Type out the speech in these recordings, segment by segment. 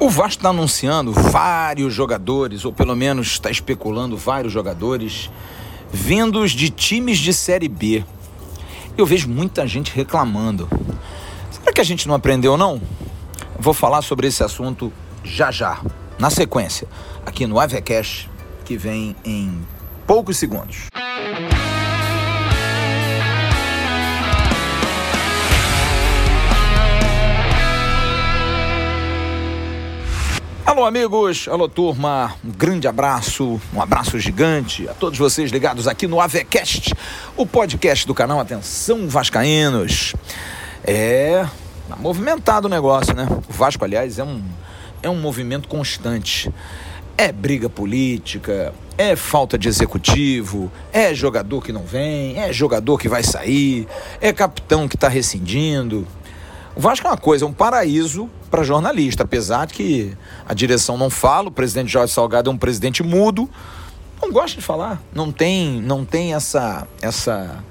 O Vasco está anunciando vários jogadores, ou pelo menos está especulando vários jogadores, vindos de times de Série B. Eu vejo muita gente reclamando. Será que a gente não aprendeu, não? Vou falar sobre esse assunto já já, na sequência, aqui no Avecast, que vem em poucos segundos. Alô, amigos, alô, turma, um grande abraço, um abraço gigante a todos vocês ligados aqui no Avecast, o podcast do canal Atenção Vascaínos. É, tá movimentado o negócio, né? O Vasco, aliás, é um, é um movimento constante. É briga política, é falta de executivo, é jogador que não vem, é jogador que vai sair, é capitão que está rescindindo. O Vasco é uma coisa, é um paraíso para jornalista, apesar de que a direção não fala, o presidente Jorge Salgado é um presidente mudo, não gosta de falar, não tem, não tem essa, essa,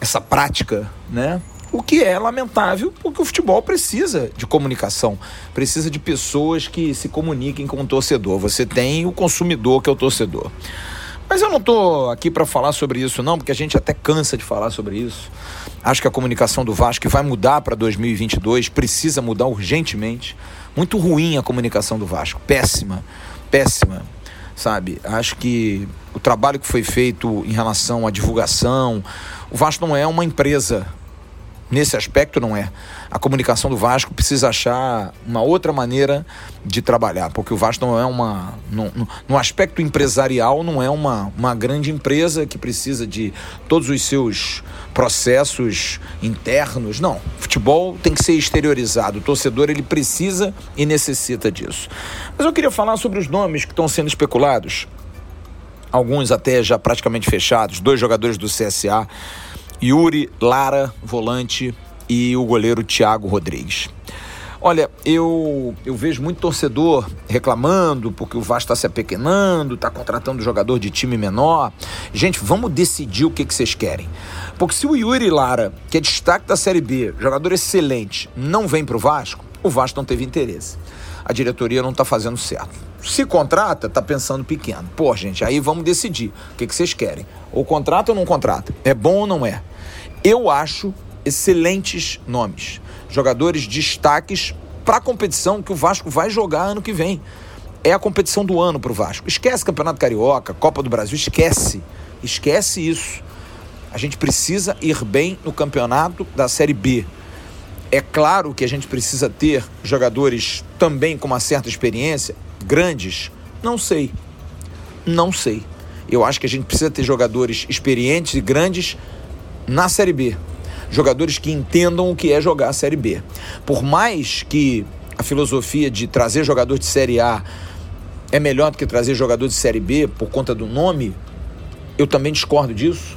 essa prática, né? O que é lamentável, porque o futebol precisa de comunicação, precisa de pessoas que se comuniquem com o torcedor. Você tem o consumidor, que é o torcedor. Mas eu não estou aqui para falar sobre isso, não, porque a gente até cansa de falar sobre isso. Acho que a comunicação do Vasco vai mudar para 2022, precisa mudar urgentemente. Muito ruim a comunicação do Vasco, péssima, péssima, sabe? Acho que o trabalho que foi feito em relação à divulgação, o Vasco não é uma empresa Nesse aspecto, não é. A comunicação do Vasco precisa achar uma outra maneira de trabalhar, porque o Vasco não é uma. No, aspecto empresarial, não é uma, uma grande empresa que precisa de todos os seus processos internos. Não. Futebol tem que ser exteriorizado. O torcedor ele precisa e necessita disso. Mas eu queria falar sobre os nomes que estão sendo especulados. Alguns até já praticamente fechados, dois jogadores do CSA Yuri Lara, volante, e o goleiro Thiago Rodrigues. Olha, eu, eu vejo muito torcedor reclamando porque o Vasco está se apequenando, está contratando jogador de time menor. Gente, vamos decidir o que, que vocês querem. Porque se o Yuri Lara, que é destaque da Série B, jogador excelente, não vem para o Vasco, o Vasco não teve interesse. A diretoria não está fazendo certo. Se contrata, tá pensando pequeno. Pô, gente, aí vamos decidir. O que, que vocês querem? Ou contrata ou não contrata? É bom ou não é? Eu acho excelentes nomes. Jogadores destaques para a competição que o Vasco vai jogar ano que vem. É a competição do ano para o Vasco. Esquece Campeonato Carioca, Copa do Brasil, esquece. Esquece isso. A gente precisa ir bem no campeonato da Série B. É claro que a gente precisa ter jogadores também com uma certa experiência, grandes? Não sei. Não sei. Eu acho que a gente precisa ter jogadores experientes e grandes na Série B. Jogadores que entendam o que é jogar a Série B. Por mais que a filosofia de trazer jogador de Série A é melhor do que trazer jogador de Série B por conta do nome, eu também discordo disso.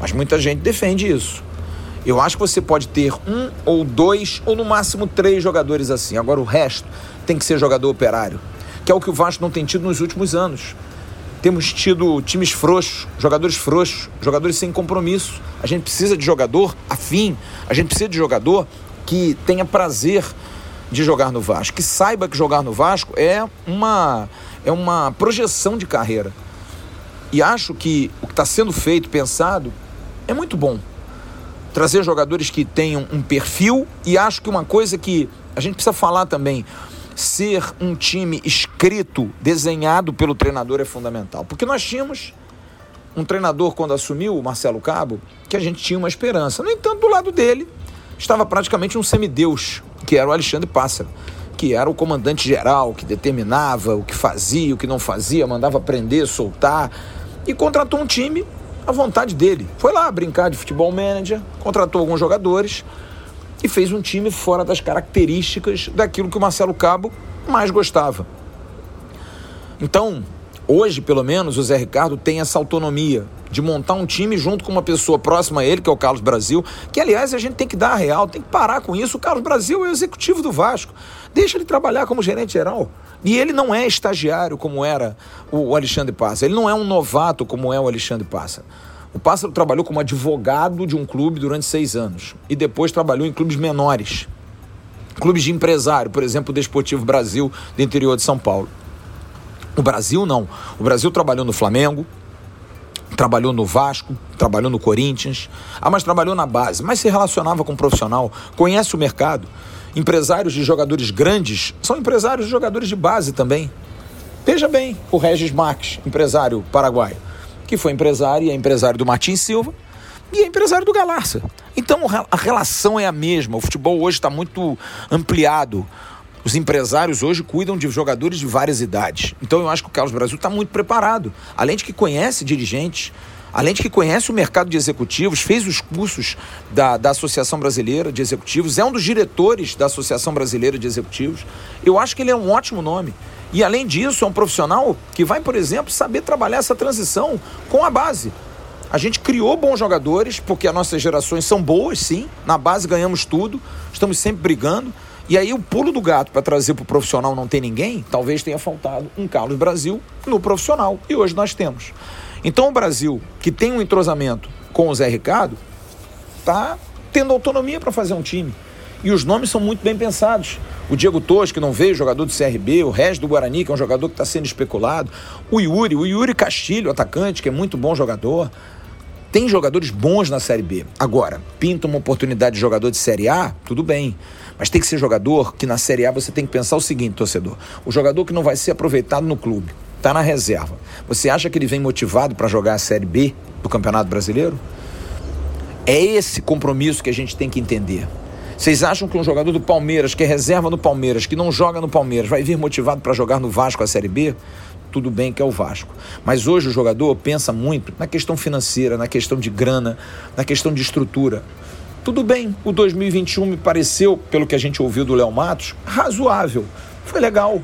Mas muita gente defende isso. Eu acho que você pode ter um ou dois, ou no máximo três jogadores assim. Agora o resto tem que ser jogador operário que é o que o Vasco não tem tido nos últimos anos. Temos tido times frouxos, jogadores frouxos, jogadores sem compromisso. A gente precisa de jogador afim, a gente precisa de jogador que tenha prazer de jogar no Vasco, que saiba que jogar no Vasco é uma, é uma projeção de carreira. E acho que o que está sendo feito, pensado, é muito bom. Trazer jogadores que tenham um perfil e acho que uma coisa que a gente precisa falar também, ser um time escrito, desenhado pelo treinador é fundamental. Porque nós tínhamos um treinador, quando assumiu, o Marcelo Cabo, que a gente tinha uma esperança. No entanto, do lado dele estava praticamente um semideus, que era o Alexandre Pássaro, que era o comandante geral, que determinava o que fazia, o que não fazia, mandava prender, soltar, e contratou um time à vontade dele. Foi lá brincar de futebol manager, contratou alguns jogadores e fez um time fora das características daquilo que o Marcelo Cabo mais gostava. Então, hoje, pelo menos, o Zé Ricardo tem essa autonomia de montar um time junto com uma pessoa próxima a ele, que é o Carlos Brasil, que aliás a gente tem que dar a real, tem que parar com isso. O Carlos Brasil é o executivo do Vasco. Deixa ele trabalhar como gerente geral. E ele não é estagiário como era o Alexandre Passa. Ele não é um novato como é o Alexandre Passa. O Pássaro trabalhou como advogado de um clube durante seis anos e depois trabalhou em clubes menores. Clubes de empresário, por exemplo, o Desportivo Brasil do interior de São Paulo. O Brasil não. O Brasil trabalhou no Flamengo, trabalhou no Vasco, trabalhou no Corinthians, ah, mas trabalhou na base, mas se relacionava com um profissional, conhece o mercado. Empresários de jogadores grandes são empresários de jogadores de base também. Veja bem, o Regis Marques, empresário paraguaio, que foi empresário e é empresário do Martins Silva e é empresário do Galarça. Então a relação é a mesma. O futebol hoje está muito ampliado. Os empresários hoje cuidam de jogadores de várias idades. Então eu acho que o Carlos Brasil está muito preparado. Além de que conhece dirigentes, além de que conhece o mercado de executivos, fez os cursos da, da Associação Brasileira de Executivos, é um dos diretores da Associação Brasileira de Executivos. Eu acho que ele é um ótimo nome. E além disso, é um profissional que vai, por exemplo, saber trabalhar essa transição com a base. A gente criou bons jogadores, porque as nossas gerações são boas, sim. Na base ganhamos tudo, estamos sempre brigando. E aí o pulo do gato para trazer para o profissional não tem ninguém, talvez tenha faltado um Carlos Brasil no profissional. E hoje nós temos. Então o Brasil, que tem um entrosamento com o Zé Ricardo, está tendo autonomia para fazer um time. E os nomes são muito bem pensados. O Diego Torres, que não veio, jogador do CRB, o Regis do Guarani, que é um jogador que está sendo especulado, o Yuri, o Yuri Castilho, atacante, que é muito bom jogador. Tem jogadores bons na Série B. Agora, pinta uma oportunidade de jogador de Série A, tudo bem. Mas tem que ser jogador que na Série A você tem que pensar o seguinte, torcedor: o jogador que não vai ser aproveitado no clube, está na reserva. Você acha que ele vem motivado para jogar a Série B do Campeonato Brasileiro? É esse compromisso que a gente tem que entender. Vocês acham que um jogador do Palmeiras, que é reserva no Palmeiras, que não joga no Palmeiras, vai vir motivado para jogar no Vasco a Série B? Tudo bem que é o Vasco. Mas hoje o jogador pensa muito na questão financeira, na questão de grana, na questão de estrutura. Tudo bem, o 2021 me pareceu, pelo que a gente ouviu do Léo Matos, razoável. Foi legal.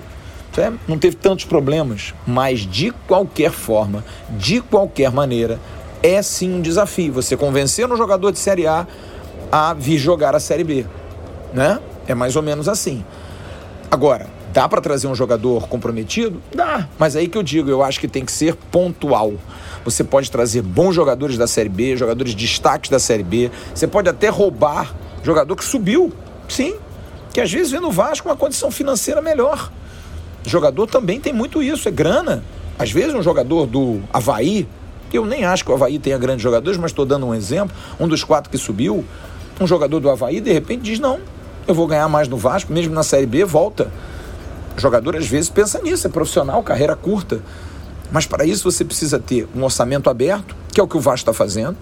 É, não teve tantos problemas, mas de qualquer forma, de qualquer maneira, é sim um desafio. Você convencer um jogador de Série A a vir jogar a Série B. Né? É mais ou menos assim. Agora, dá para trazer um jogador comprometido? Dá. Mas aí que eu digo, eu acho que tem que ser pontual. Você pode trazer bons jogadores da Série B, jogadores destaques da Série B. Você pode até roubar jogador que subiu, sim, que às vezes vê no Vasco uma condição financeira melhor. O jogador também tem muito isso, é grana. Às vezes um jogador do Havaí, que eu nem acho que o Havaí tenha grandes jogadores, mas estou dando um exemplo, um dos quatro que subiu, um jogador do Havaí de repente diz, não, eu vou ganhar mais no Vasco, mesmo na Série B, volta. O jogador às vezes pensa nisso, é profissional, carreira curta. Mas para isso você precisa ter um orçamento aberto, que é o que o Vasco está fazendo.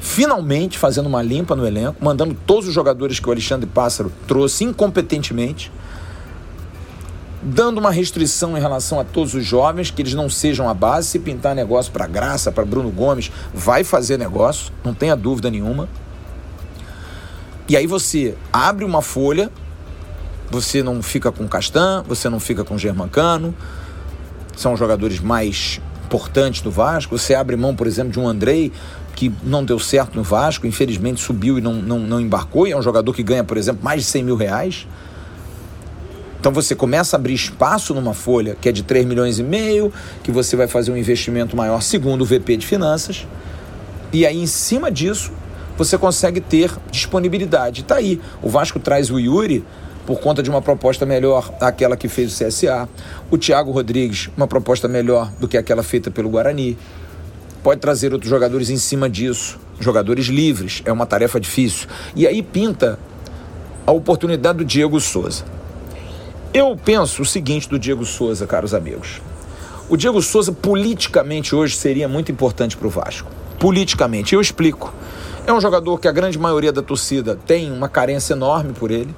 Finalmente fazendo uma limpa no elenco, mandando todos os jogadores que o Alexandre Pássaro trouxe incompetentemente, dando uma restrição em relação a todos os jovens, que eles não sejam a base. Se pintar negócio para Graça, para Bruno Gomes, vai fazer negócio, não tenha dúvida nenhuma. E aí você abre uma folha, você não fica com Castan, você não fica com Germancano, são jogadores mais importantes do Vasco. Você abre mão, por exemplo, de um Andrei, que não deu certo no Vasco, infelizmente subiu e não, não, não embarcou, e é um jogador que ganha, por exemplo, mais de 100 mil reais. Então você começa a abrir espaço numa folha que é de 3 milhões e meio, que você vai fazer um investimento maior segundo o VP de finanças. E aí, em cima disso, você consegue ter disponibilidade. Está aí. O Vasco traz o Yuri por conta de uma proposta melhor aquela que fez o CSA. O Thiago Rodrigues, uma proposta melhor do que aquela feita pelo Guarani. Pode trazer outros jogadores em cima disso, jogadores livres, é uma tarefa difícil. E aí pinta a oportunidade do Diego Souza. Eu penso o seguinte do Diego Souza, caros amigos. O Diego Souza, politicamente, hoje seria muito importante para o Vasco. Politicamente, eu explico. É um jogador que a grande maioria da torcida tem uma carência enorme por ele.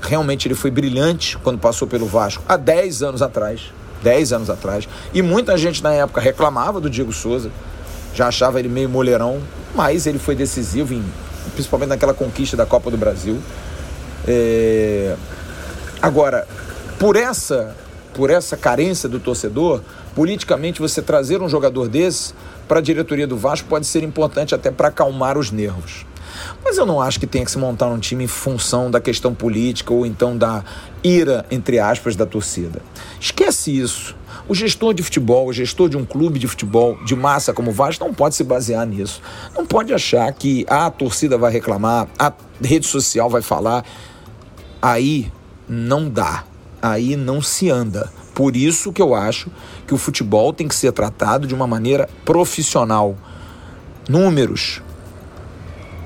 Realmente ele foi brilhante quando passou pelo Vasco há 10 anos atrás. 10 anos atrás. E muita gente na época reclamava do Diego Souza, já achava ele meio moleirão, mas ele foi decisivo, em, principalmente naquela conquista da Copa do Brasil. É... Agora, por essa, por essa carência do torcedor, politicamente você trazer um jogador desse para a diretoria do Vasco pode ser importante até para acalmar os nervos. Mas eu não acho que tenha que se montar um time em função da questão política ou então da ira, entre aspas, da torcida. Esquece isso. O gestor de futebol, o gestor de um clube de futebol de massa como o Vasco não pode se basear nisso. Não pode achar que ah, a torcida vai reclamar, a rede social vai falar. aí não dá, aí não se anda. Por isso que eu acho que o futebol tem que ser tratado de uma maneira profissional. Números,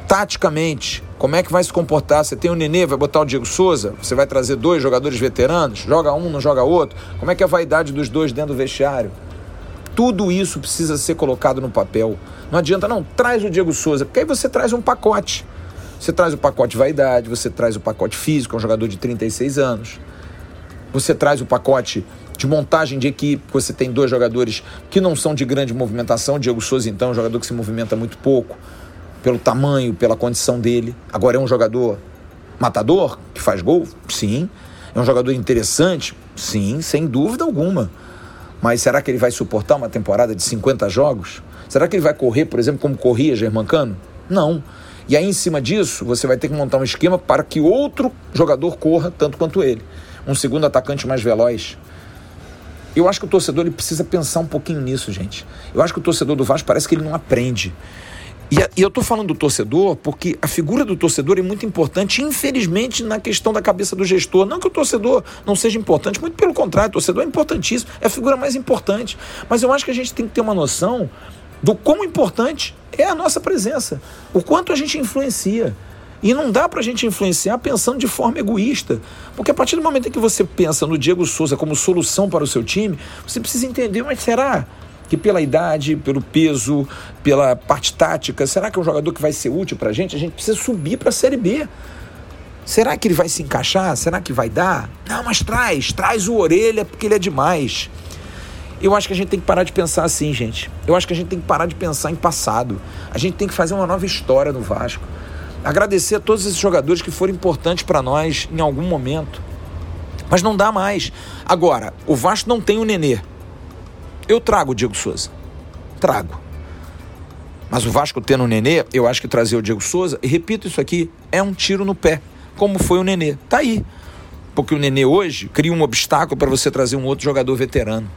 taticamente, como é que vai se comportar? Você tem o Nenê, vai botar o Diego Souza, você vai trazer dois jogadores veteranos, joga um, não joga outro. Como é que é a vaidade dos dois dentro do vestiário? Tudo isso precisa ser colocado no papel. Não adianta, não, traz o Diego Souza, porque aí você traz um pacote. Você traz o pacote vaidade, você traz o pacote físico, é um jogador de 36 anos. Você traz o pacote de montagem de equipe, você tem dois jogadores que não são de grande movimentação. Diego Souza, então, é um jogador que se movimenta muito pouco, pelo tamanho, pela condição dele. Agora é um jogador matador, que faz gol? Sim. É um jogador interessante? Sim, sem dúvida alguma. Mas será que ele vai suportar uma temporada de 50 jogos? Será que ele vai correr, por exemplo, como corria Germancano? Não. E aí, em cima disso, você vai ter que montar um esquema para que outro jogador corra tanto quanto ele. Um segundo atacante mais veloz. Eu acho que o torcedor ele precisa pensar um pouquinho nisso, gente. Eu acho que o torcedor do Vasco parece que ele não aprende. E, e eu estou falando do torcedor porque a figura do torcedor é muito importante, infelizmente, na questão da cabeça do gestor. Não que o torcedor não seja importante, muito pelo contrário, o torcedor é importantíssimo, é a figura mais importante. Mas eu acho que a gente tem que ter uma noção do quão importante é a nossa presença, o quanto a gente influencia. E não dá para a gente influenciar pensando de forma egoísta. Porque a partir do momento em que você pensa no Diego Souza como solução para o seu time, você precisa entender, mas será que pela idade, pelo peso, pela parte tática, será que é um jogador que vai ser útil para a gente? A gente precisa subir para a Série B. Será que ele vai se encaixar? Será que vai dar? Não, mas traz, traz o orelha porque ele é demais. Eu acho que a gente tem que parar de pensar assim, gente. Eu acho que a gente tem que parar de pensar em passado. A gente tem que fazer uma nova história no Vasco. Agradecer a todos esses jogadores que foram importantes para nós em algum momento. Mas não dá mais. Agora, o Vasco não tem o Nenê. Eu trago o Diego Souza. Trago. Mas o Vasco tendo o Nenê, eu acho que trazer o Diego Souza, e repito isso aqui, é um tiro no pé, como foi o Nenê. Tá aí. Porque o Nenê hoje cria um obstáculo para você trazer um outro jogador veterano.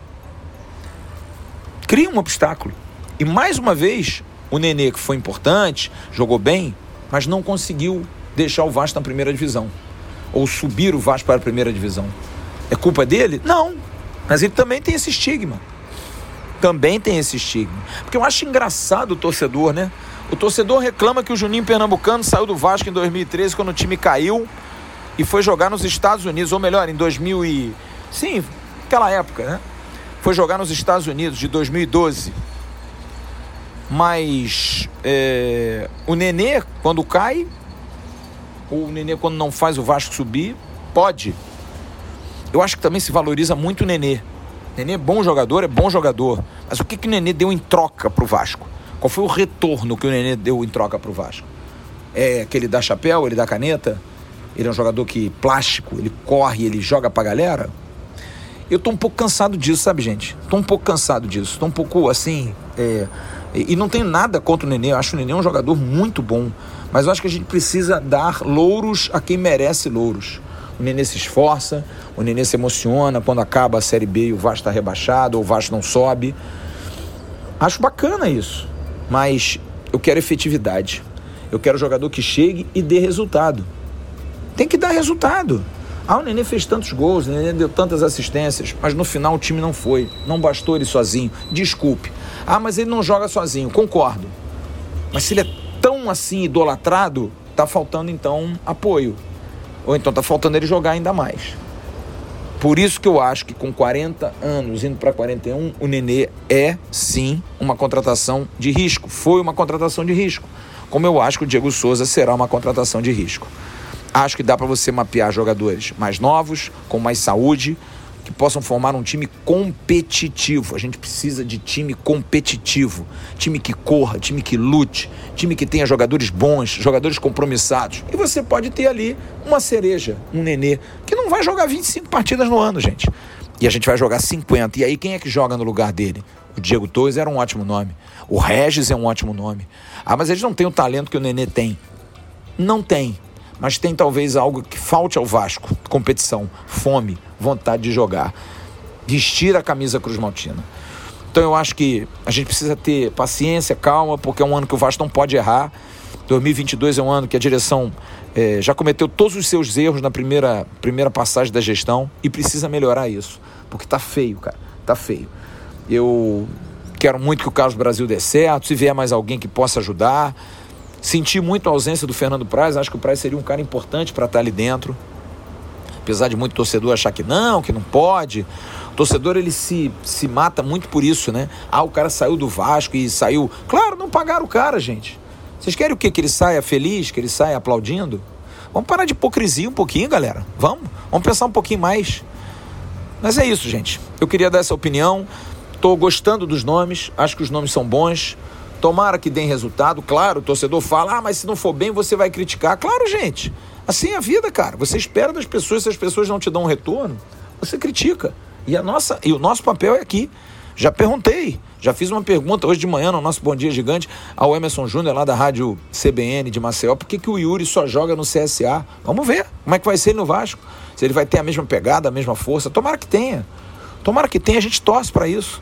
Cria um obstáculo. E mais uma vez, o Nenê, que foi importante, jogou bem, mas não conseguiu deixar o Vasco na primeira divisão. Ou subir o Vasco para a primeira divisão. É culpa dele? Não. Mas ele também tem esse estigma. Também tem esse estigma. Porque eu acho engraçado o torcedor, né? O torcedor reclama que o Juninho Pernambucano saiu do Vasco em 2013 quando o time caiu e foi jogar nos Estados Unidos, ou melhor, em 2000 e... Sim, aquela época, né? Foi jogar nos Estados Unidos de 2012 mas é, o Nenê, quando cai, ou o Nenê, quando não faz o Vasco subir, pode. Eu acho que também se valoriza muito o Nenê. Nenê é bom jogador, é bom jogador. Mas o que, que o Nenê deu em troca para o Vasco? Qual foi o retorno que o Nenê deu em troca para o Vasco? É que ele dá chapéu, ele dá caneta? Ele é um jogador que plástico, ele corre, ele joga pra galera? Eu tô um pouco cansado disso, sabe, gente? Tô um pouco cansado disso. Tô um pouco assim. É e, e não tenho nada contra o Nenê, eu acho o Nenê um jogador muito bom. Mas eu acho que a gente precisa dar louros a quem merece louros. O Nenê se esforça, o Nenê se emociona quando acaba a Série B e o Vasco está rebaixado, ou o Vasco não sobe. Acho bacana isso, mas eu quero efetividade. Eu quero jogador que chegue e dê resultado. Tem que dar resultado. Ah, o Nenê fez tantos gols, o Nenê deu tantas assistências, mas no final o time não foi. Não bastou ele sozinho. Desculpe. Ah, mas ele não joga sozinho. Concordo. Mas se ele é tão assim idolatrado, tá faltando então apoio. Ou então tá faltando ele jogar ainda mais. Por isso que eu acho que com 40 anos, indo para 41, o Nenê é sim uma contratação de risco. Foi uma contratação de risco. Como eu acho que o Diego Souza será uma contratação de risco. Acho que dá para você mapear jogadores mais novos, com mais saúde, que possam formar um time competitivo. A gente precisa de time competitivo, time que corra, time que lute, time que tenha jogadores bons, jogadores compromissados. E você pode ter ali uma cereja, um nenê, que não vai jogar 25 partidas no ano, gente. E a gente vai jogar 50. E aí quem é que joga no lugar dele? O Diego Torres era um ótimo nome. O Regis é um ótimo nome. Ah, mas eles não têm o talento que o Nenê tem. Não tem mas tem talvez algo que falte ao Vasco: competição, fome, vontade de jogar. Vestir a camisa Cruz Maltina. Então eu acho que a gente precisa ter paciência, calma, porque é um ano que o Vasco não pode errar. 2022 é um ano que a direção é, já cometeu todos os seus erros na primeira, primeira passagem da gestão e precisa melhorar isso, porque tá feio, cara, tá feio. Eu quero muito que o Carlos Brasil dê certo, se vier mais alguém que possa ajudar. Senti muito a ausência do Fernando Praz, acho que o Praz seria um cara importante para estar ali dentro. Apesar de muito torcedor achar que não, que não pode. O torcedor ele se, se mata muito por isso, né? Ah, o cara saiu do Vasco e saiu. Claro, não pagaram o cara, gente. Vocês querem o quê? Que ele saia feliz, que ele saia aplaudindo? Vamos parar de hipocrisia um pouquinho, galera. Vamos? Vamos pensar um pouquinho mais. Mas é isso, gente. Eu queria dar essa opinião. Estou gostando dos nomes, acho que os nomes são bons. Tomara que deem resultado. Claro, o torcedor fala, ah, mas se não for bem, você vai criticar. Claro, gente. Assim é a vida, cara. Você espera das pessoas, se as pessoas não te dão um retorno, você critica. E, a nossa, e o nosso papel é aqui. Já perguntei, já fiz uma pergunta hoje de manhã no nosso Bom Dia Gigante ao Emerson Júnior, lá da rádio CBN de Maceió, por que, que o Yuri só joga no CSA? Vamos ver como é que vai ser no Vasco. Se ele vai ter a mesma pegada, a mesma força. Tomara que tenha. Tomara que tenha, a gente torce para isso.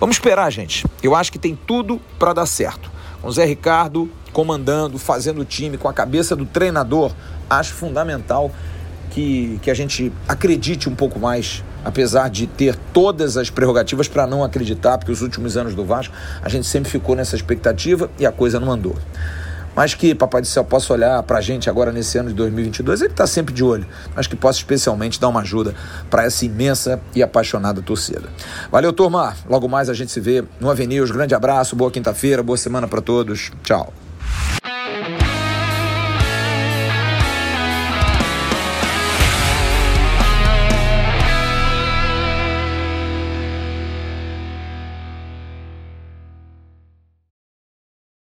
Vamos esperar, gente. Eu acho que tem tudo para dar certo. Com o Zé Ricardo comandando, fazendo o time, com a cabeça do treinador, acho fundamental que, que a gente acredite um pouco mais, apesar de ter todas as prerrogativas para não acreditar, porque os últimos anos do Vasco a gente sempre ficou nessa expectativa e a coisa não andou. Mas que Papai do Céu possa olhar para a gente agora nesse ano de 2022, ele está sempre de olho, mas que possa especialmente dar uma ajuda para essa imensa e apaixonada torcida. Valeu, turma. Logo mais a gente se vê no Avenida. Grande abraço, boa quinta-feira, boa semana para todos. Tchau.